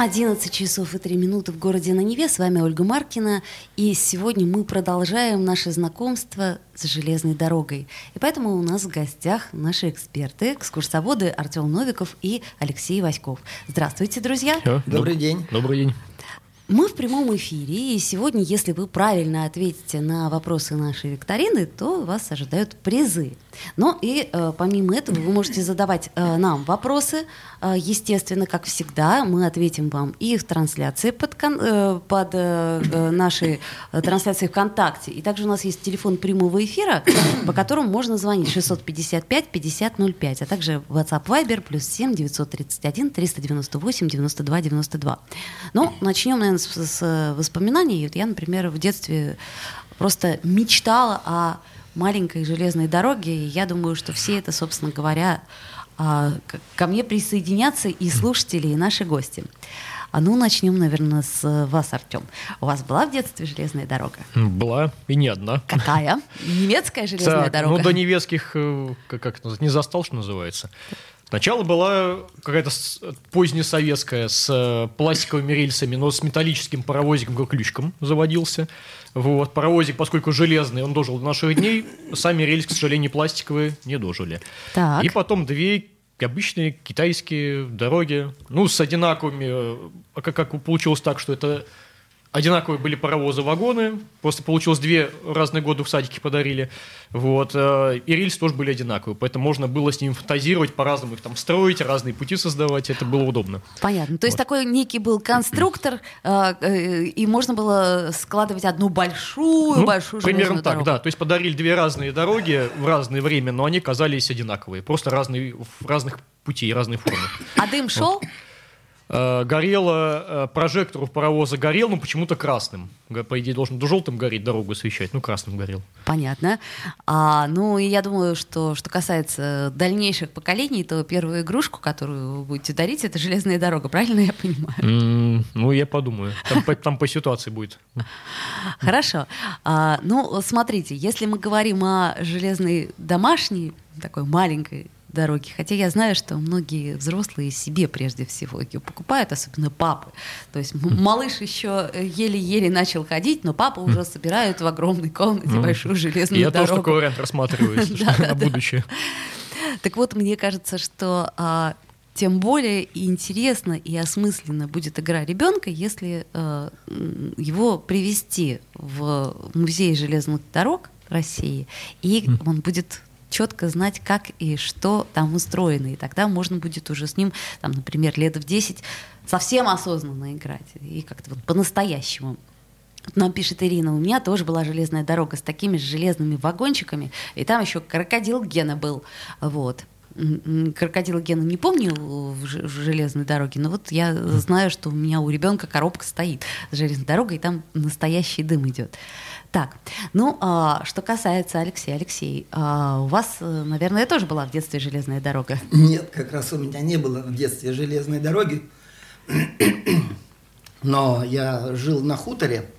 11 часов и 3 минуты в городе на Неве. С вами Ольга Маркина. И сегодня мы продолжаем наше знакомство с железной дорогой. И поэтому у нас в гостях наши эксперты, экскурсоводы Артем Новиков и Алексей Васьков. Здравствуйте, друзья. Добрый день. Добрый день. Мы в прямом эфире, и сегодня, если вы правильно ответите на вопросы нашей викторины, то вас ожидают призы. Но и э, помимо этого вы можете задавать э, нам вопросы. Э, естественно, как всегда, мы ответим вам и в трансляции под, э, под э, э, нашей э, трансляцией ВКонтакте. И также у нас есть телефон прямого эфира, по которому можно звонить 655 5005, а также WhatsApp Viber плюс 7 931 398 92 92. Ну, начнем, наверное, с, с воспоминаний. Вот я, например, в детстве просто мечтала о маленькой железной дороге, и я думаю, что все это, собственно говоря, а, ко мне присоединятся и слушатели, и наши гости. А ну, начнем, наверное, с вас, Артем. У вас была в детстве железная дорога? Была, и не одна. Какая? Немецкая железная так, дорога? Ну, до немецких, э, как, как это, не застал, что называется. Сначала была какая-то позднесоветская с э, пластиковыми рельсами, но с металлическим паровозиком как ключком заводился. Вот. Паровозик, поскольку железный, он дожил до наших дней. Сами рельсы, к сожалению, пластиковые не дожили. Так. И потом две обычные китайские дороги, ну, с одинаковыми, э, как, как получилось так, что это одинаковые были паровозы, вагоны. Просто получилось две разные годы в садике подарили. Вот. Э, и рельсы тоже были одинаковые. Поэтому можно было с ними фантазировать, по-разному их там строить, разные пути создавать. Это было удобно. Понятно. То есть вот. такой некий был конструктор, э, э, и можно было складывать одну большую, ну, большую Примерно так, дорогу. да. То есть подарили две разные дороги в разное время, но они казались одинаковые. Просто разные, в разных путей, разные формы. А дым шел? Вот. Э, горело, э, прожектор у паровоза горел, но почему-то красным. По идее, должен желтым гореть, дорогу освещать, ну, красным горел. Понятно. А, ну, и я думаю, что что касается дальнейших поколений, то первую игрушку, которую вы будете дарить, это железная дорога, правильно я понимаю? Mm, ну, я подумаю. Там, по, там по ситуации будет. Хорошо. А, ну, смотрите, если мы говорим о железной домашней, такой маленькой дороги. Хотя я знаю, что многие взрослые себе прежде всего ее покупают, особенно папы. То есть малыш еще еле-еле начал ходить, но папа уже собирают в огромной комнате ну, большую железную я дорогу. Я тоже такой вариант рассматриваю на будущее. Так вот, мне кажется, что а, тем более и интересно и осмысленно будет игра ребенка, если э, его привести в музей железных дорог России, и он будет четко знать, как и что там устроено. И тогда можно будет уже с ним, там, например, лет в 10 совсем осознанно играть. И как-то вот по-настоящему. Нам пишет Ирина, у меня тоже была железная дорога с такими же железными вагончиками, и там еще крокодил Гена был. Вот. Крокодила Гена не помню в железной дороге, но вот я знаю, что у меня у ребенка коробка стоит с железной дорогой, и там настоящий дым идет. Так, ну, а, что касается Алексея. Алексей, а, у вас, э, наверное, тоже была в детстве железная дорога? Нет, как раз у меня не было в детстве железной дороги. Но я жил на хуторе,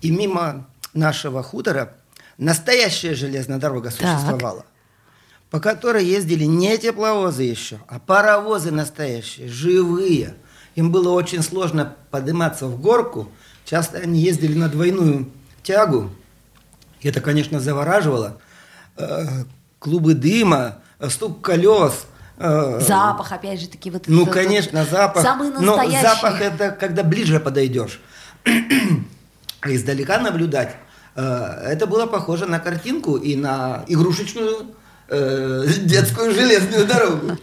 и мимо нашего хутора настоящая железная дорога существовала, так. По которой ездили не тепловозы еще, а паровозы настоящие, живые. Им было очень сложно подниматься в горку. Часто они ездили на двойную тягу. И это, конечно, завораживало. Э, клубы дыма, стук колес. Э, запах, опять же таки, вот Ну, этот, конечно, запах. Самый настоящий. Но запах это когда ближе подойдешь. Издалека наблюдать. Э, это было похоже на картинку и на игрушечную детскую железную дорогу.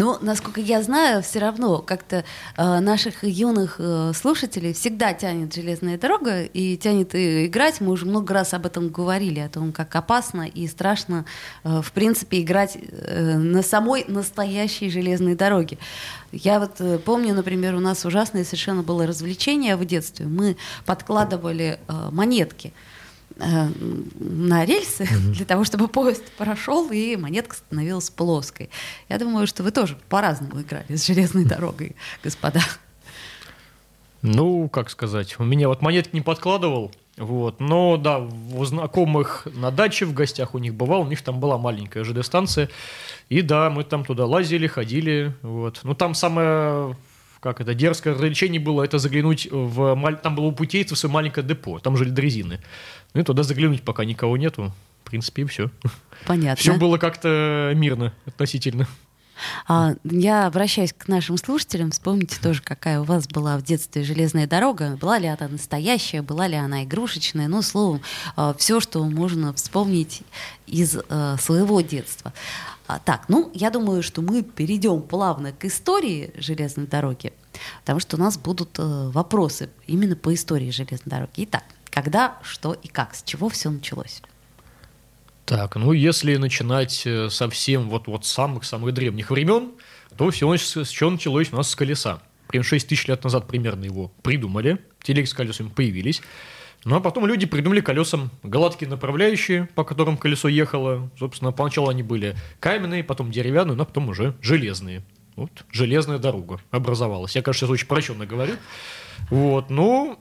Но, насколько я знаю, все равно как-то э, наших юных э, слушателей всегда тянет железная дорога и тянет и играть. Мы уже много раз об этом говорили, о том, как опасно и страшно, э, в принципе, играть э, на самой настоящей железной дороге. Я вот э, помню, например, у нас ужасное совершенно было развлечение в детстве. Мы подкладывали э, монетки э, на рельсы mm-hmm. для того, чтобы поезд прошел и монетка становилась плоской. Я думаю, что вы тоже по-разному играли с железной дорогой, господа. Ну, как сказать, у меня вот монетки не подкладывал, вот, но да, у знакомых на даче в гостях у них бывал, у них там была маленькая ЖД-станция, и да, мы там туда лазили, ходили, вот. Ну, там самое как это, дерзкое развлечение было, это заглянуть в... Там было у путейцев свое маленькое депо, там жили дрезины. Ну и туда заглянуть, пока никого нету. В принципе, и все. Понятно. Все было как-то мирно относительно. А, я обращаюсь к нашим слушателям. Вспомните тоже, какая у вас была в детстве железная дорога. Была ли она настоящая, была ли она игрушечная. Ну, словом, а, все, что можно вспомнить из а, своего детства. А, так, ну, я думаю, что мы перейдем плавно к истории железной дороги, потому что у нас будут э, вопросы именно по истории железной дороги. Итак, когда, что и как, с чего все началось? Так, ну если начинать э, совсем вот, вот самых-самых древних времен, то все с чего началось у нас с колеса. Прям 6 тысяч лет назад примерно его придумали, телеги с колесами появились. Ну а потом люди придумали колесам гладкие направляющие, по которым колесо ехало. Собственно, поначалу они были каменные, потом деревянные, но потом уже железные. Вот железная дорога образовалась. Я, конечно, сейчас очень прощенно говорю. Вот, ну,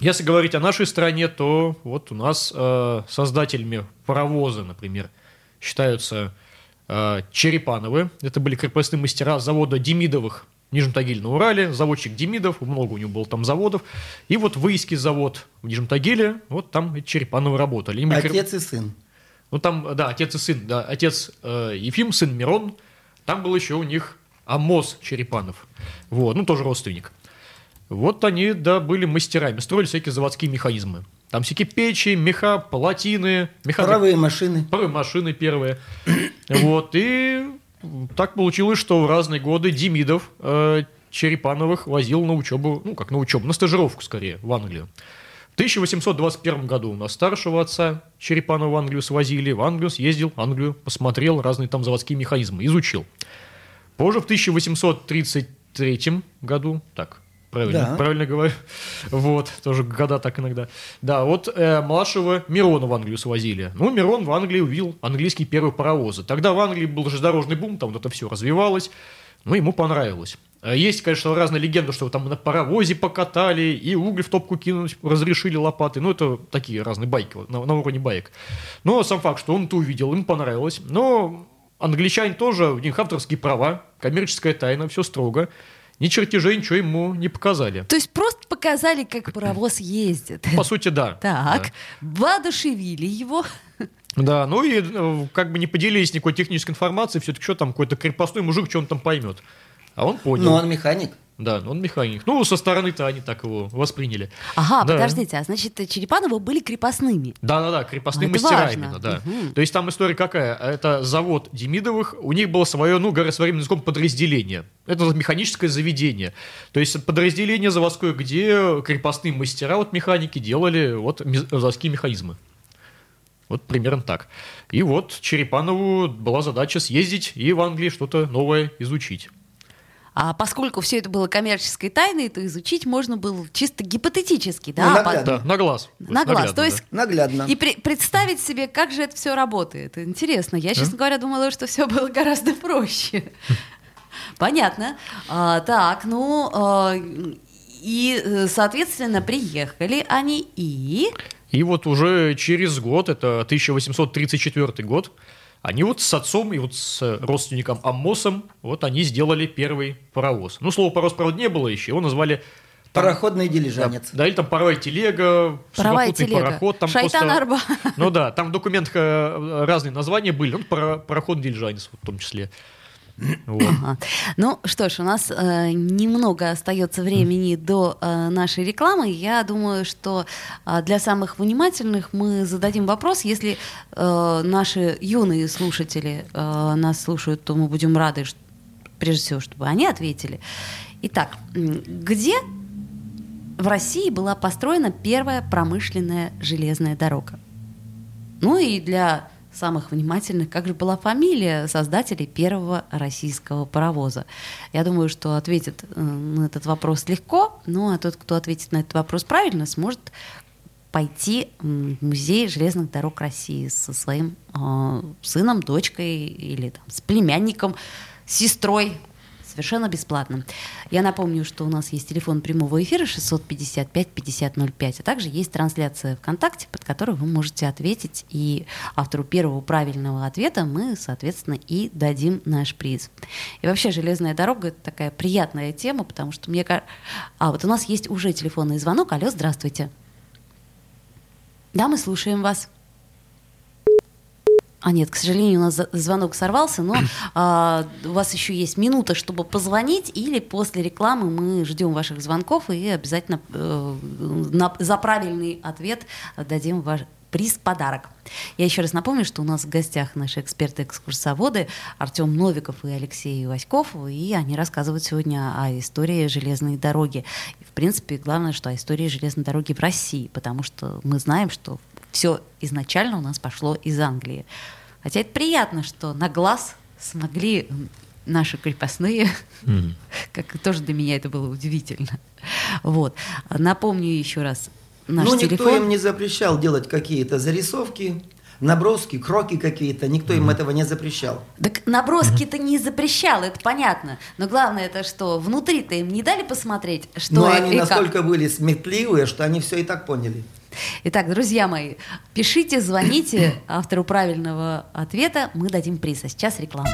если говорить о нашей стране, то вот у нас э, создателями паровоза, например, считаются э, Черепановы. Это были крепостные мастера завода Демидовых в Нижнем Тагиле на Урале. Заводчик Демидов, много у него было там заводов. И вот Выиский завод в Нижнем Тагиле, вот там Черепановы работали. Им отец и сын. Ну там, да, отец и сын, да, отец э, Ефим, сын Мирон. Там был еще у них Амос Черепанов. Вот, ну тоже родственник. Вот они, да, были мастерами, строили всякие заводские механизмы. Там всякие печи, меха, плотины. Меха... Паровые машины. Паровые машины первые. вот, и так получилось, что в разные годы Демидов э, Черепановых возил на учебу, ну, как на учебу, на стажировку скорее, в Англию. В 1821 году у нас старшего отца Черепанова в Англию свозили, в Англию съездил, Англию посмотрел, разные там заводские механизмы, изучил. Позже, в 1833 году, так, Правильно, да. правильно говорю. Вот, тоже года так иногда. Да, вот э, младшего Мирона в Англию свозили. Ну, Мирон в Англии увидел английские первые паровозы. Тогда в Англии был железнодорожный бум, там вот это все развивалось. Ну, ему понравилось. А есть, конечно, разные легенды, что там на паровозе покатали, и уголь в топку кинуть разрешили лопаты. Ну, это такие разные байки, на, на уровне байк. Но сам факт, что он это увидел, ему понравилось. Но англичане тоже, у них авторские права, коммерческая тайна, все строго ни чертежей, ничего ему не показали. То есть просто показали, как паровоз ездит. По сути, да. Так, да. воодушевили его. Да, ну и э, как бы не поделились никакой технической информацией, все-таки что там, какой-то крепостной мужик, что он там поймет. А он понял. Ну, он механик. Да, он механик. Ну, со стороны-то они так его восприняли. Ага, да. подождите, а значит, Черепановы были крепостными? Да-да-да, крепостные а, мастера важно. именно, да. Угу. То есть там история какая? Это завод Демидовых, у них было свое, ну, своим языком, подразделение. Это механическое заведение. То есть подразделение заводское, где крепостные мастера, вот механики, делали вот заводские механизмы. Вот примерно так. И вот Черепанову была задача съездить и в Англии что-то новое изучить. А поскольку все это было коммерческой тайной, то изучить можно было чисто гипотетически, да? Ну, наглядно. Да, на глаз. На глаз. то есть да. наглядно. И при, представить себе, как же это все работает. Интересно. Я, честно а? говоря, думала, что все было гораздо проще. Понятно. А, так, ну а, и, соответственно, приехали они и. И вот уже через год, это 1834 год, они вот с отцом и вот с родственником Аммосом, вот они сделали первый паровоз. Ну, слово паровоз, правда, не было еще, его назвали там, Пароходный дилижанец. Да, да, или там паровая телега, паровая телега. пароход. Там Шайтан просто, Арба. Ну да, там в документах э, разные названия были, ну, пароходный дилижанец в том числе. Вот. Ага. Ну что ж, у нас э, немного остается времени до э, нашей рекламы. Я думаю, что э, для самых внимательных мы зададим вопрос. Если э, наши юные слушатели э, нас слушают, то мы будем рады, что, прежде всего, чтобы они ответили. Итак, где в России была построена первая промышленная железная дорога? Ну и для самых внимательных, как же была фамилия создателей первого российского паровоза. Я думаю, что ответит э, на этот вопрос легко, ну а тот, кто ответит на этот вопрос правильно, сможет пойти в музей железных дорог России со своим э, сыном, дочкой или там, с племянником, сестрой, совершенно бесплатно. Я напомню, что у нас есть телефон прямого эфира 655-5005, а также есть трансляция ВКонтакте, под которой вы можете ответить, и автору первого правильного ответа мы, соответственно, и дадим наш приз. И вообще железная дорога — это такая приятная тема, потому что мне кажется... А, вот у нас есть уже телефонный звонок. Алло, здравствуйте. Да, мы слушаем вас. А нет, к сожалению, у нас звонок сорвался, но а, у вас еще есть минута, чтобы позвонить, или после рекламы мы ждем ваших звонков и обязательно э, на, за правильный ответ дадим ваш приз подарок. Я еще раз напомню, что у нас в гостях наши эксперты-экскурсоводы Артем Новиков и Алексей Васьков, и они рассказывают сегодня о истории железной дороги. И, в принципе, главное, что о истории железной дороги в России, потому что мы знаем, что все изначально у нас пошло из Англии. Хотя это приятно, что на глаз смогли наши крепостные, mm-hmm. как тоже для меня это было удивительно. Вот. Напомню еще раз наш ну, телефон. никто им не запрещал делать какие-то зарисовки, наброски, кроки какие-то, никто им этого не запрещал. Так наброски-то не запрещал, это понятно. Но главное это что, внутри-то им не дали посмотреть, что Но они настолько были сметливые, что они все и так поняли. Итак, друзья мои, пишите, звоните автору правильного ответа, мы дадим приз. А сейчас реклама.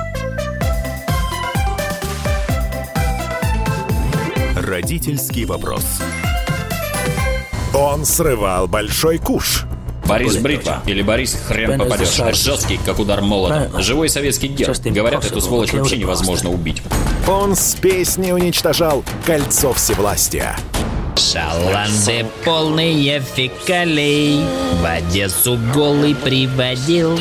Родительский вопрос. Он срывал большой куш. Борис Бритва или Борис хрен попадешь. Жесткий, как удар молота. Живой советский герб. Говорят, эту сволочь вообще невозможно убить. Он с песней уничтожал кольцо всевластия. Шаланды полные фекалей. В Одессу голый приводил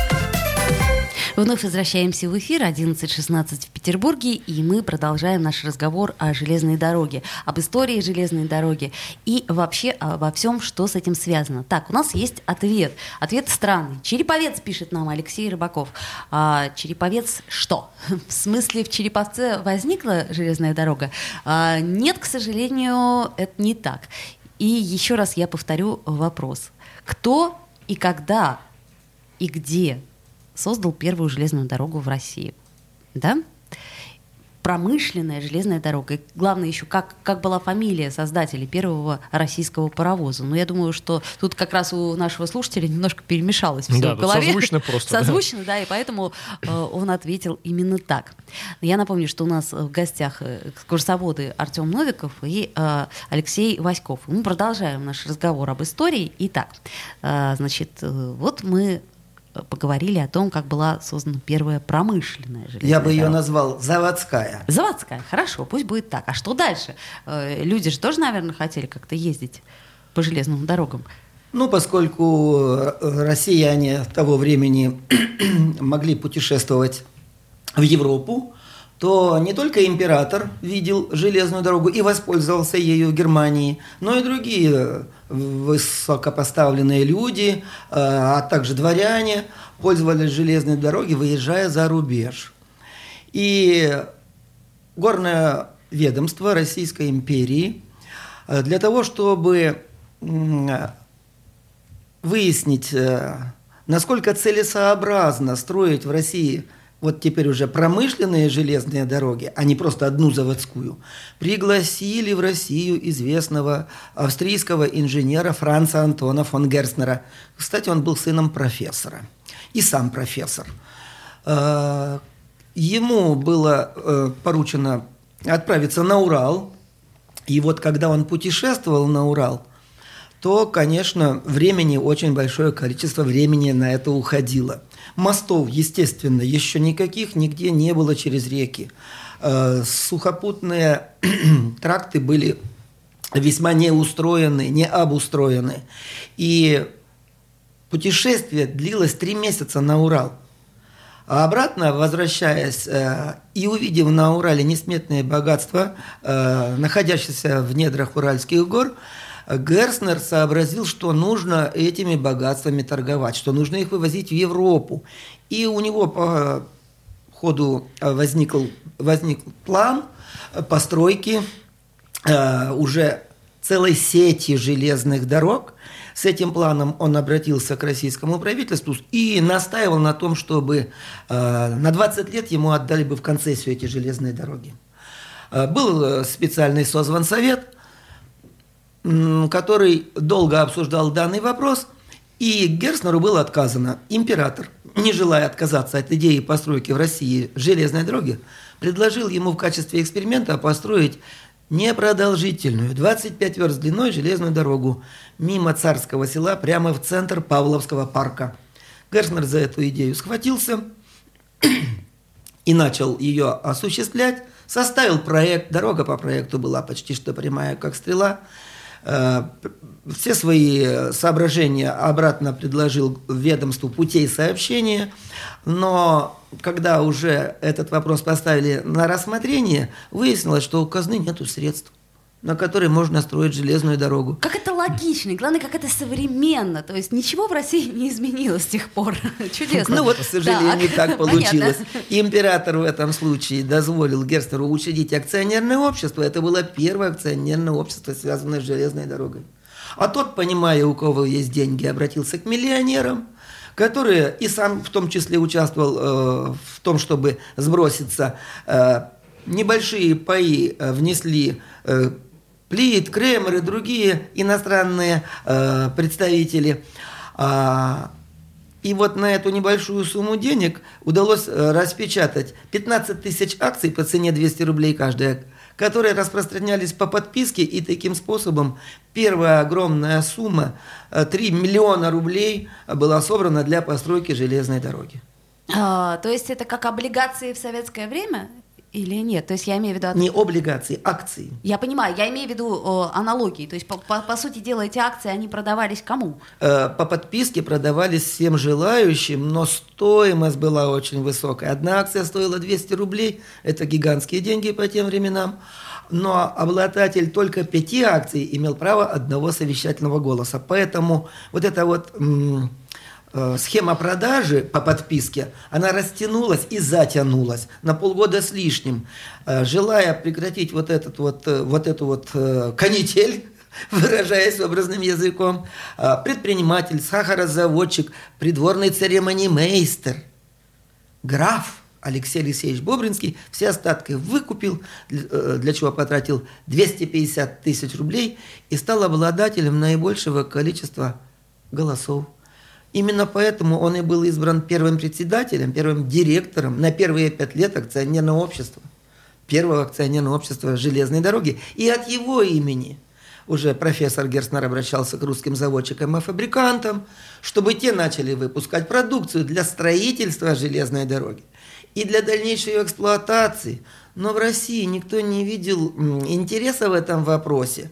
Вновь возвращаемся в эфир 11.16 в Петербурге, и мы продолжаем наш разговор о железной дороге, об истории железной дороги и вообще обо всем, что с этим связано. Так, у нас есть ответ. Ответ странный. Череповец пишет нам Алексей Рыбаков. А, Череповец что? В смысле, в Череповце возникла железная дорога? А, нет, к сожалению, это не так. И еще раз я повторю вопрос. Кто и когда и где создал первую железную дорогу в России. Да? промышленная железная дорога. И главное еще, как, как была фамилия создателей первого российского паровоза. Но я думаю, что тут как раз у нашего слушателя немножко перемешалось все да, в голове. Созвучно просто. Созвучно, да. да, и поэтому э, он ответил именно так. Я напомню, что у нас в гостях э, экскурсоводы Артем Новиков и э, Алексей Васьков. Мы продолжаем наш разговор об истории. Итак, э, значит, э, вот мы поговорили о том, как была создана первая промышленная железная Я бы дорога. ее назвал заводская. Заводская, хорошо, пусть будет так. А что дальше? Э, люди же тоже, наверное, хотели как-то ездить по железным дорогам. Ну, поскольку э, россияне того времени могли путешествовать в Европу, то не только император видел железную дорогу и воспользовался ею в Германии, но и другие высокопоставленные люди, э, а также дворяне пользовались железной дорогой, выезжая за рубеж. И горное ведомство Российской империи э, для того, чтобы выяснить, э, насколько целесообразно строить в России – вот теперь уже промышленные железные дороги, а не просто одну заводскую, пригласили в Россию известного австрийского инженера Франца Антона фон Герстнера. Кстати, он был сыном профессора и сам профессор. Э, ему было э, поручено отправиться на Урал И вот когда он путешествовал на Урал, то, конечно, времени, очень большое количество времени на это уходило. Мостов, естественно, еще никаких нигде не было через реки. Э, сухопутные тракты были весьма неустроены, не обустроены. И путешествие длилось три месяца на Урал. А обратно, возвращаясь э, и увидев на Урале несметные богатства, э, находящиеся в недрах Уральских гор, Герснер сообразил, что нужно этими богатствами торговать, что нужно их вывозить в Европу. И у него по ходу возникл, возник план постройки э, уже целой сети железных дорог. С этим планом он обратился к российскому правительству и настаивал на том, чтобы э, на 20 лет ему отдали бы в концессию эти железные дороги. Э, был специальный созван совет – который долго обсуждал данный вопрос, и Герснеру было отказано. Император, не желая отказаться от идеи постройки в России железной дороги, предложил ему в качестве эксперимента построить непродолжительную, 25 верст длиной железную дорогу мимо царского села прямо в центр Павловского парка. Гершнер за эту идею схватился и начал ее осуществлять, составил проект, дорога по проекту была почти что прямая, как стрела – все свои соображения обратно предложил ведомству путей сообщения, но когда уже этот вопрос поставили на рассмотрение, выяснилось, что у казны нет средств на которой можно строить железную дорогу. Как это логично, и главное, как это современно. То есть ничего в России не изменилось с тех пор. Чудесно. Ну вот, к сожалению, так, так получилось. Понятно. Император в этом случае дозволил Герстеру учредить акционерное общество. Это было первое акционерное общество, связанное с железной дорогой. А тот, понимая, у кого есть деньги, обратился к миллионерам, которые и сам в том числе участвовал э, в том, чтобы сброситься. Э, небольшие паи э, внесли э, Плит, Кремер и другие иностранные э, представители. А, и вот на эту небольшую сумму денег удалось э, распечатать 15 тысяч акций по цене 200 рублей каждая, которые распространялись по подписке, и таким способом первая огромная сумма, 3 э, миллиона рублей, была собрана для постройки железной дороги. А, то есть это как облигации в советское время? Или нет? То есть я имею в виду... Не облигации, акции. Я понимаю, я имею в виду о, аналогии. То есть, по, по, по сути дела, эти акции, они продавались кому? Э, по подписке продавались всем желающим, но стоимость была очень высокая. Одна акция стоила 200 рублей, это гигантские деньги по тем временам. Но обладатель только пяти акций имел право одного совещательного голоса. Поэтому вот это вот... М- Э, схема продажи по подписке, она растянулась и затянулась на полгода с лишним. Э, желая прекратить вот, этот вот, э, вот эту вот канитель, выражаясь образным языком, предприниматель, сахарозаводчик, придворный церемонимейстер, граф Алексей Алексеевич Бобринский все остатки выкупил, для чего потратил 250 тысяч рублей и стал обладателем наибольшего количества голосов Именно поэтому он и был избран первым председателем, первым директором на первые пять лет акционерного общества, первого акционерного общества железной дороги. И от его имени уже профессор Герснер обращался к русским заводчикам и фабрикантам, чтобы те начали выпускать продукцию для строительства железной дороги и для дальнейшей эксплуатации. Но в России никто не видел интереса в этом вопросе.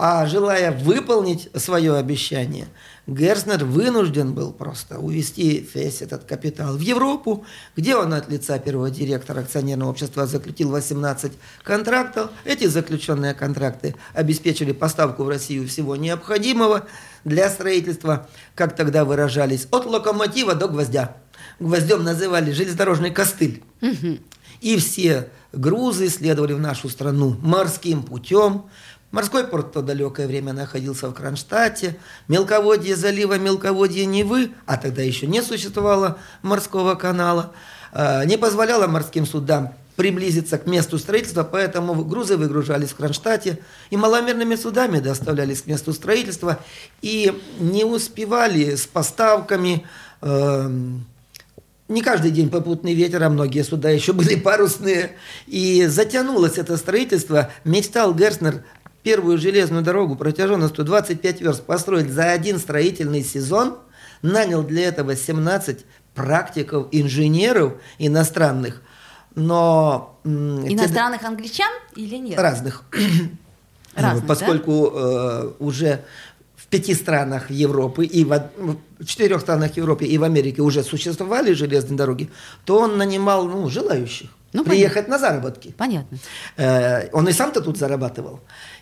А желая выполнить свое обещание, Герснер вынужден был просто увести весь этот капитал в Европу, где он от лица первого директора акционерного общества заключил 18 контрактов. Эти заключенные контракты обеспечили поставку в Россию всего необходимого для строительства, как тогда выражались, от локомотива до гвоздя. Гвоздем называли железнодорожный костыль. И все грузы следовали в нашу страну морским путем, Морской порт в то далекое время находился в Кронштадте. Мелководье залива, мелководье Невы, а тогда еще не существовало морского канала, а, не позволяло морским судам приблизиться к месту строительства, поэтому грузы выгружались в Кронштадте и маломерными судами доставлялись к месту строительства и не успевали с поставками. Э, не каждый день попутный ветер, а многие суда еще были парусные. И затянулось это строительство. Мечтал Герснер первую железную дорогу протяженностью 25 верст построить за один строительный сезон, нанял для этого 17 практиков, инженеров иностранных, но... Иностранных англичан или нет? Разных. Разных Поскольку да? э, уже в пяти странах Европы и в, в четырех странах Европы и в Америке уже существовали железные дороги, то он нанимал ну, желающих ну, приехать понятно. на заработки. Понятно. Э, он и сам-то тут зарабатывал.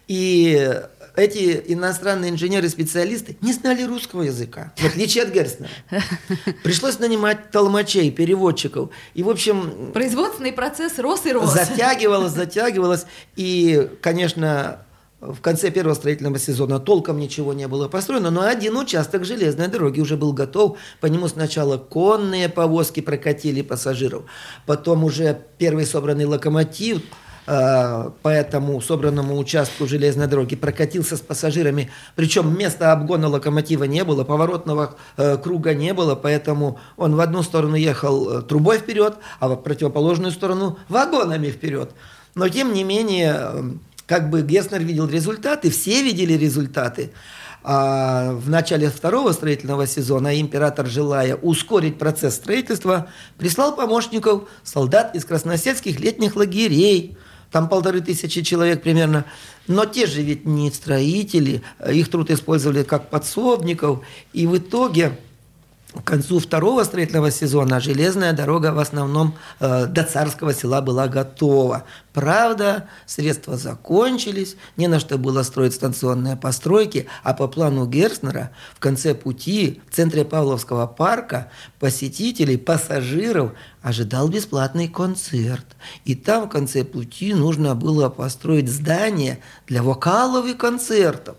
И эти иностранные инженеры-специалисты не знали русского языка, в отличие от Герстнера. Пришлось нанимать толмачей, переводчиков. И, в общем... Производственный процесс рос и рос. Затягивалось, затягивалось. И, конечно, в конце первого строительного сезона толком ничего не было построено, но один участок железной дороги уже был готов. По нему сначала конные повозки прокатили пассажиров, потом уже первый собранный локомотив по этому собранному участку железной дороги прокатился с пассажирами. Причем места обгона локомотива не было, поворотного э, круга не было, поэтому он в одну сторону ехал э, трубой вперед, а в противоположную сторону вагонами вперед. Но тем не менее как бы Геснер видел результаты, все видели результаты. А в начале второго строительного сезона император, желая ускорить процесс строительства, прислал помощников солдат из красносельских летних лагерей, там полторы тысячи человек примерно. Но те же ведь не строители, их труд использовали как подсобников. И в итоге к концу второго строительного сезона железная дорога в основном э, до царского села была готова. Правда, средства закончились, не на что было строить станционные постройки, а по плану Герстнера в конце пути в центре Павловского парка посетителей, пассажиров ожидал бесплатный концерт. И там в конце пути нужно было построить здание для вокалов и концертов.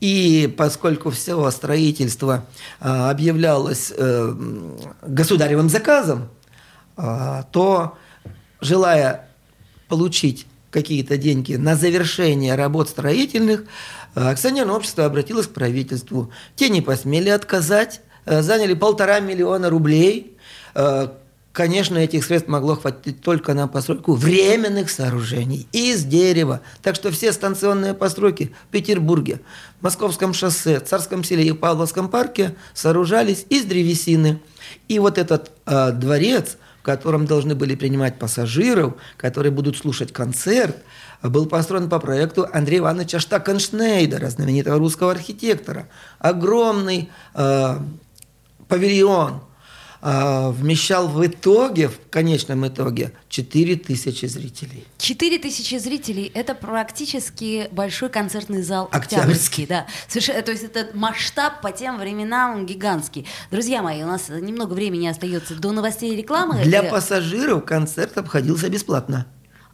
И поскольку все строительство а, объявлялось э, государевым заказом, а, то, желая получить какие-то деньги на завершение работ строительных, акционерное общество обратилось к правительству. Те не посмели отказать, э, заняли полтора миллиона рублей, э, Конечно, этих средств могло хватить только на постройку временных сооружений из дерева. Так что все станционные постройки в Петербурге, Московском шоссе, Царском селе и Павловском парке сооружались из древесины. И вот этот э, дворец, в котором должны были принимать пассажиров, которые будут слушать концерт, был построен по проекту Андрея Ивановича Штакеншнейдера, знаменитого русского архитектора. Огромный э, павильон – вмещал в итоге, в конечном итоге, 4 тысячи зрителей. 4 тысячи зрителей – это практически большой концертный зал Октябрьский. Октябрьский да. Совершенно, то есть это масштаб по тем временам гигантский. Друзья мои, у нас немного времени остается до новостей и рекламы. Для пассажиров концерт обходился бесплатно.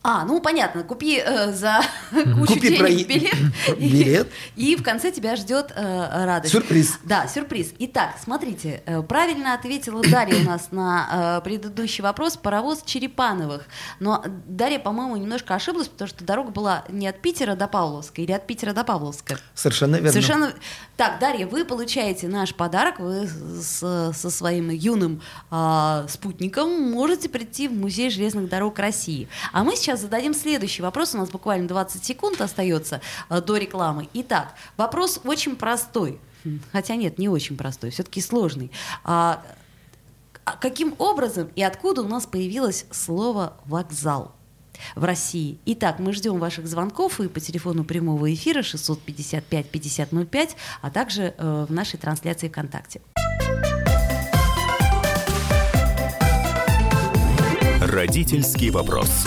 А, ну понятно, купи э, за кучу купи денег про... билет, билет. И, и в конце тебя ждет э, радость. Сюрприз. Да, сюрприз. Итак, смотрите, э, правильно ответила Дарья у нас на э, предыдущий вопрос паровоз Черепановых. Но Дарья, по-моему, немножко ошиблась, потому что дорога была не от Питера до Павловска или от Питера до Павловска. Совершенно верно. Совершенно. Так, Дарья, вы получаете наш подарок. Вы с, со своим юным э, спутником можете прийти в музей железных дорог России. А мы сейчас сейчас зададим следующий вопрос. У нас буквально 20 секунд остается э, до рекламы. Итак, вопрос очень простой. Хотя нет, не очень простой, все-таки сложный. А, а каким образом и откуда у нас появилось слово «вокзал»? в России. Итак, мы ждем ваших звонков и по телефону прямого эфира 655-5005, а также э, в нашей трансляции ВКонтакте. Родительский вопрос.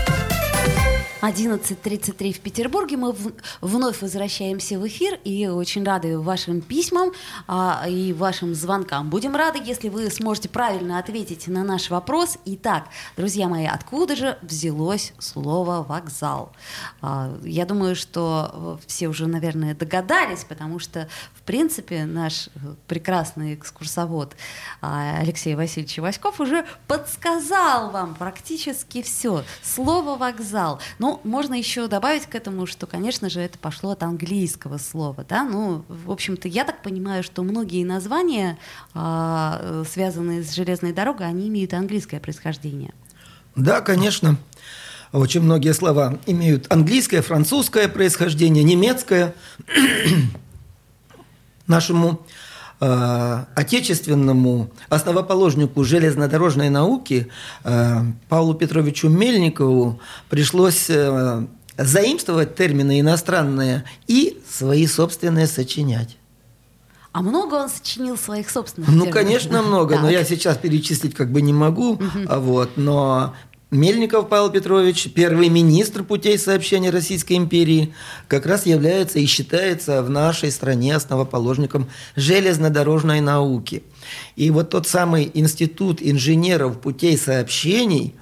11.33 в Петербурге. Мы вновь возвращаемся в эфир и очень рады вашим письмам а, и вашим звонкам. Будем рады, если вы сможете правильно ответить на наш вопрос. Итак, друзья мои, откуда же взялось слово «вокзал»? А, я думаю, что э, все уже, наверное, догадались, потому что, в принципе, наш э, прекрасный экскурсовод а, Алексей Васильевич Васьков уже подсказал вам практически все. Слово «вокзал». Ну, можно еще добавить к этому, что, конечно же, это пошло от английского слова, да, ну, в общем-то, я так понимаю, что многие названия, а, э, связанные с железной дорогой, они имеют английское происхождение. Да, конечно. Очень многие слова имеют английское, французское происхождение, немецкое. Нашему отечественному основоположнику железнодорожной науки э, Павлу Петровичу Мельникову пришлось э, заимствовать термины иностранные и свои собственные сочинять. А много он сочинил своих собственных Ну, терминов? конечно, много, но Так. я сейчас перечислить как бы не могу. А Вот, но Мельников Павел Петрович, первый министр путей сообщения Российской империи, как раз является и считается в нашей стране основоположником железнодорожной науки. И вот тот самый институт инженеров путей сообщений,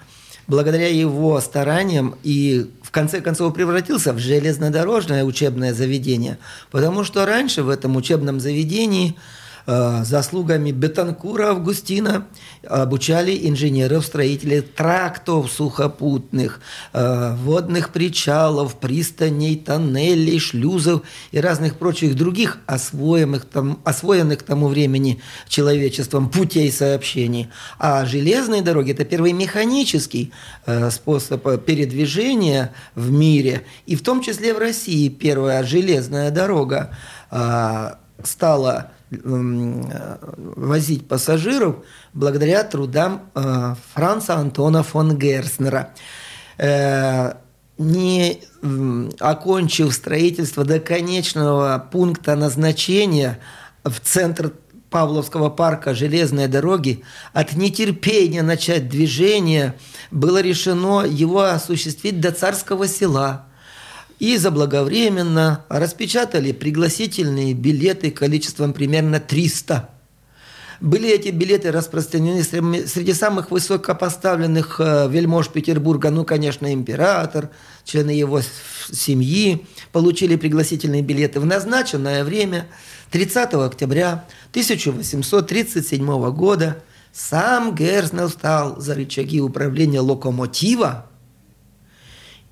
благодаря его стараниям и в конце концов превратился в железнодорожное учебное заведение, потому что раньше в этом учебном заведении заслугами Бетанкура Августина обучали инженеров-строителей трактов сухопутных, э, водных причалов, пристаней, тоннелей, шлюзов и разных прочих других освоенных, там, освоенных к тому времени человечеством путей сообщений. А железные дороги – это первый механический э, способ э, передвижения в мире, и в том числе в России первая железная дорога э, стала э, возить пассажиров благодаря трудам э, Франца Антона фон Герснера. Э, Не окончив строительство до конечного пункта назначения в центр Павловского парка железной дороги, от нетерпения начать движение было решено его осуществить до Царского села – и заблаговременно распечатали пригласительные билеты количеством примерно 300. Были эти билеты распространены среди самых высокопоставленных э, вельмож Петербурга, ну, конечно, император, члены его семьи получили пригласительные билеты в назначенное время 30 октября 1837 года. Сам Герснер встал за рычаги управления локомотива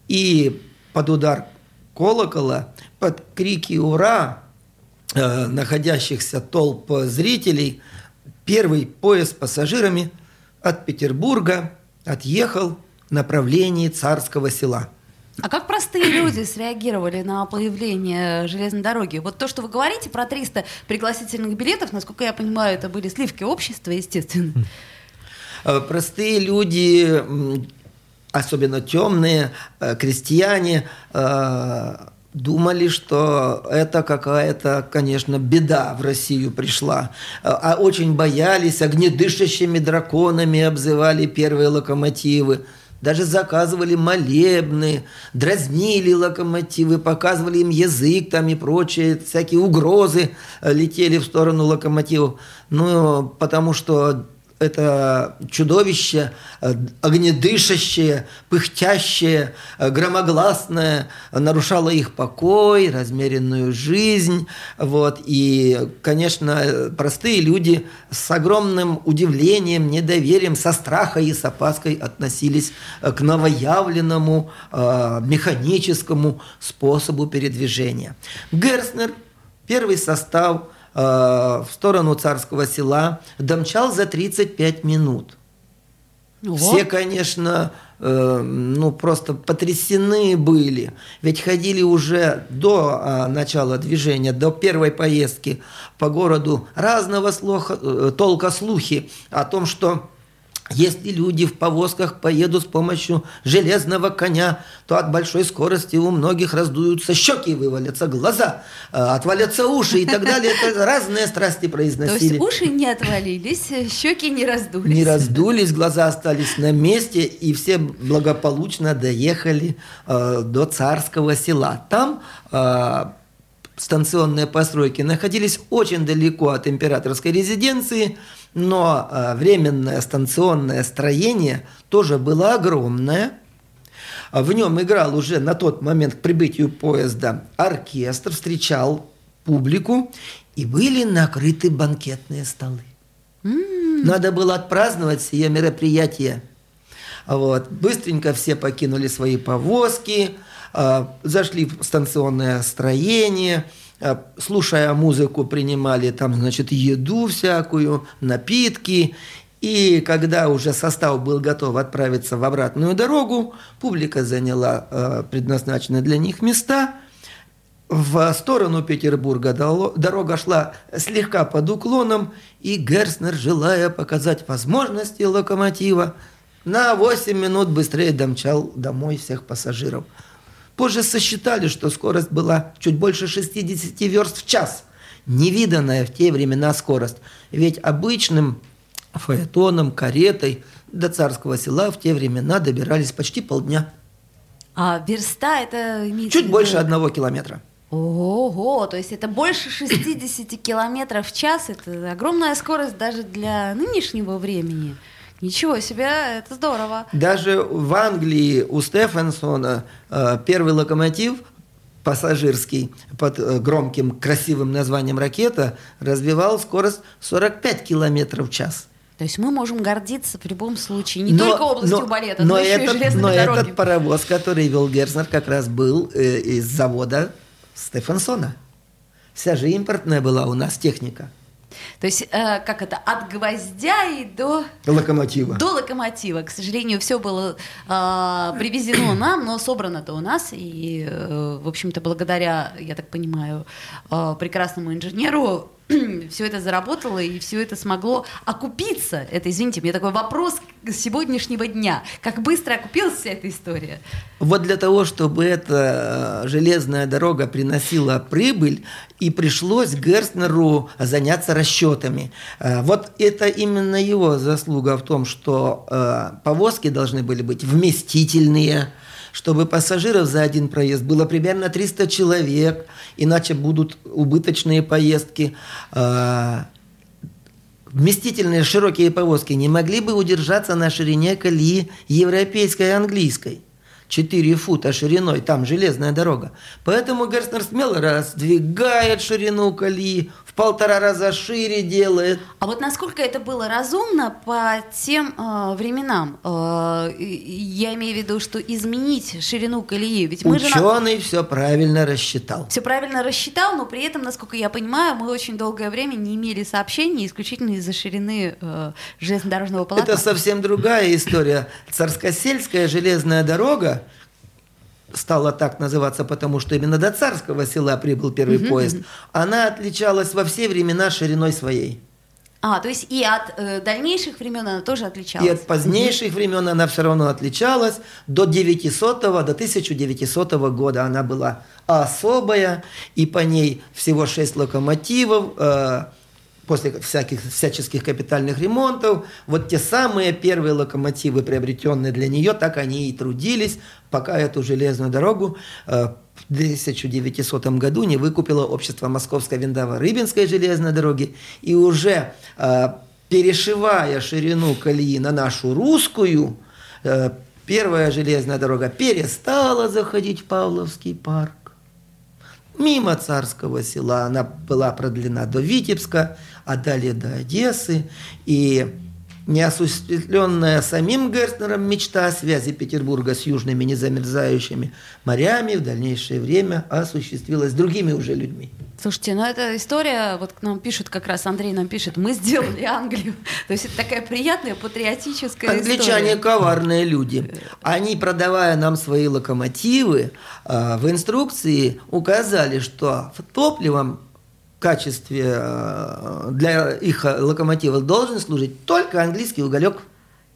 и под удар колокола, под крики «Ура!» э, находящихся толп зрителей, первый поезд с пассажирами от Петербурга отъехал в направлении Царского села. А как простые люди среагировали на появление железной дороги? Вот то, что вы говорите про 300 пригласительных билетов, насколько я понимаю, это были сливки общества, естественно. Э, Простые люди, особенно темные, э, крестьяне, э, думали, что это какая-то, конечно, беда в Россию пришла. Э, А очень боялись, огнедышащими драконами обзывали первые локомотивы. Даже заказывали молебны, дразнили локомотивы, показывали им язык там и прочие, всякие угрозы летели в сторону локомотивов. Ну, потому что это чудовище, э, огнедышащее, пыхтящее, э, громогласное, нарушало их покой, размеренную жизнь. Вот. И, конечно, простые люди с огромным удивлением, недоверием, со страхом и с опаской относились э, к новоявленному механическому способу передвижения. Герснер, первый состав – э, в сторону царского села, домчал за 35 минут. Все, конечно, э, ну просто потрясены были. Ведь ходили уже до а, начала движения, до первой поездки по городу разного слуха, э, толка слухи о том, что Если люди в повозках поедут с помощью железного коня, то от большой скорости у многих раздуются щеки, вывалятся глаза, э, отвалятся уши и так далее. Это разные страсти То есть произносили. уши не отвалились, щеки не раздулись. Не раздулись, глаза остались на месте, и все благополучно доехали э, до царского села. Там э, станционные постройки находились очень далеко от императорской резиденции, но э, временное станционное строение тоже было огромное. В нем играл уже на тот момент к прибытию поезда оркестр, встречал публику, и были накрыты банкетные столы. Надо было отпраздновать сие мероприятие. Вот. Быстренько все покинули свои повозки, а, зашли в станционное строение, слушая музыку, принимали там, значит, еду всякую, напитки. И когда уже состав был готов отправиться в обратную дорогу, публика заняла а, предназначенные для них места – в сторону Петербурга дорога шла слегка под уклоном, и Герснер, желая показать возможности локомотива, на 8 минут быстрее домчал домой всех пассажиров. Позже сосчитали, что скорость была чуть больше 60 верст в час. Невиданная в те времена скорость. Ведь обычным фаэтоном, каретой до царского села в те времена добирались почти полдня. А верста это имеется Чуть больше одного километра. Ого, то есть это больше 60 километров в час. Это огромная скорость даже для нынешнего времени. Ничего себе, это здорово. Даже в Англии у Стефенсона э, первый локомотив пассажирский под э, громким красивым названием «Ракета» развивал скорость 45 километров в час. То есть мы можем гордиться в любом случае не только областью балета, но, но еще этот, и железными но дорогами. этот паровоз, который вел Герцнер, как раз был э, из завода Стефенсона. Вся же импортная была у нас техника То есть, э, как это, от гвоздя и до, локомотива. до локомотива. К сожалению, все было э, привезено нам, но собрано-то у нас. И, э, в общем-то, благодаря, я так понимаю, э, прекрасному инженеру все это заработало и все это смогло окупиться. Это, извините, мне такой вопрос сегодняшнего дня. Как быстро окупилась вся эта история? Вот для того, чтобы эта э, железная дорога приносила прибыль, и пришлось Герстнеру заняться расчетами. Э, Вот это именно его заслуга в том, что э, повозки должны были быть вместительные, чтобы пассажиров за один проезд было примерно 300 человек, иначе будут убыточные поездки. Э, Вместительные широкие повозки не могли бы удержаться на ширине колеи европейской и английской. 4 фута шириной, там железная дорога. Поэтому Герстнер смело раздвигает ширину колеи, в полтора раза шире делает. А вот насколько это было разумно по тем э, временам? Э, я имею в виду, что изменить ширину колеи. Ведь мы же Ученый все правильно рассчитал. все правильно рассчитал, но при этом, насколько я понимаю, мы очень долгое время не имели сообщений исключительно из-за ширины э, железнодорожного полотна. Это совсем другая история. Царскосельская железная дорога стала так называться, потому что именно до царского села прибыл первый поезд. Она отличалась во все времена шириной своей. А, то есть и от э, дальнейших времен она тоже отличалась. И от позднейших времен она все равно отличалась. До 900 до 1900 года она была особая, и по ней всего 6 локомотивов. э, после всяких всяческих капитальных ремонтов, вот те самые первые локомотивы, приобретенные для нее, так они и трудились, пока эту железную дорогу э, в 1900 году не выкупило общество Московской Виндово-Рыбинской железной дороги, и уже э, перешивая ширину колеи на нашу русскую, э, первая железная дорога перестала заходить в Павловский парк. Мимо царского села она была продлена до Витебска, а далее до Одессы. И неосуществленная самим Герстнером мечта о связи Петербурга с южными незамерзающими морями в дальнейшее время осуществилась другими уже людьми. Слушайте, ну эта история, вот к нам пишут, как раз Андрей нам пишет, мы сделали Англию. То есть это такая приятная патриотическая Англичане история. коварные люди. Они, продавая нам свои локомотивы, э, в инструкции указали, что топливом качестве э, для их локомотивов должен служить только английский уголек.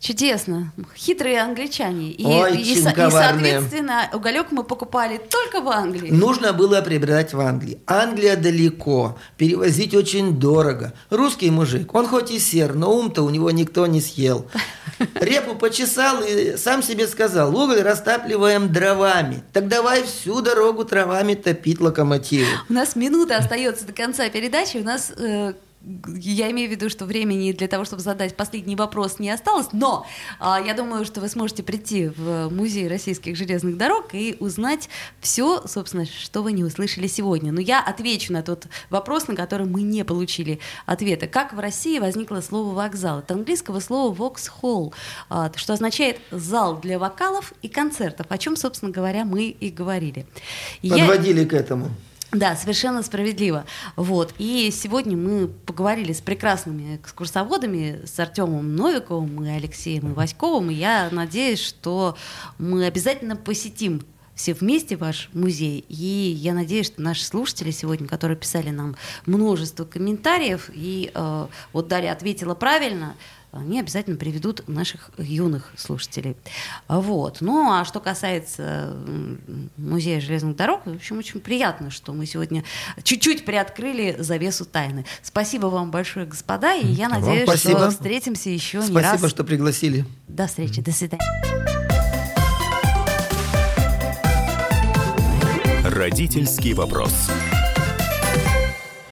Чудесно. Хитрые англичане. И, Очень и, и, соответственно, уголек мы покупали только в Англии. Нужно было приобретать в Англии. Англия далеко, перевозить очень дорого. Русский мужик, он хоть и сер, но ум-то у него никто не съел. Репу почесал и сам себе сказал, уголь растапливаем дровами. Так давай всю дорогу травами топить локомотивы. У нас минута остается до конца передачи. У нас э, я имею в виду, что времени для того, чтобы задать последний вопрос, не осталось, но а, я думаю, что вы сможете прийти в музей российских железных дорог и узнать все, собственно, что вы не услышали сегодня. Но я отвечу на тот вопрос, на который мы не получили ответа. Как в России возникло слово вокзал? Это английского слова Vauxhall, а, что означает зал для вокалов и концертов, о чем, собственно говоря, мы и говорили. Я- Подводили к этому. Да, совершенно справедливо. Вот. И сегодня мы поговорили с прекрасными экскурсоводами, с Артемом Новиковым и Алексеем Васьковым. И я надеюсь, что мы обязательно посетим все вместе ваш музей. И я надеюсь, что наши слушатели сегодня, которые писали нам множество комментариев, и э, вот Дарья ответила правильно, они обязательно приведут наших юных слушателей. Вот. Ну, а что касается музея железных дорог, в общем, очень приятно, что мы сегодня чуть-чуть приоткрыли завесу тайны. Спасибо вам большое, господа, и я Вам надеюсь, спасибо. что встретимся еще не Спасибо, раз. что пригласили. До встречи, до свидания. Родительский вопрос.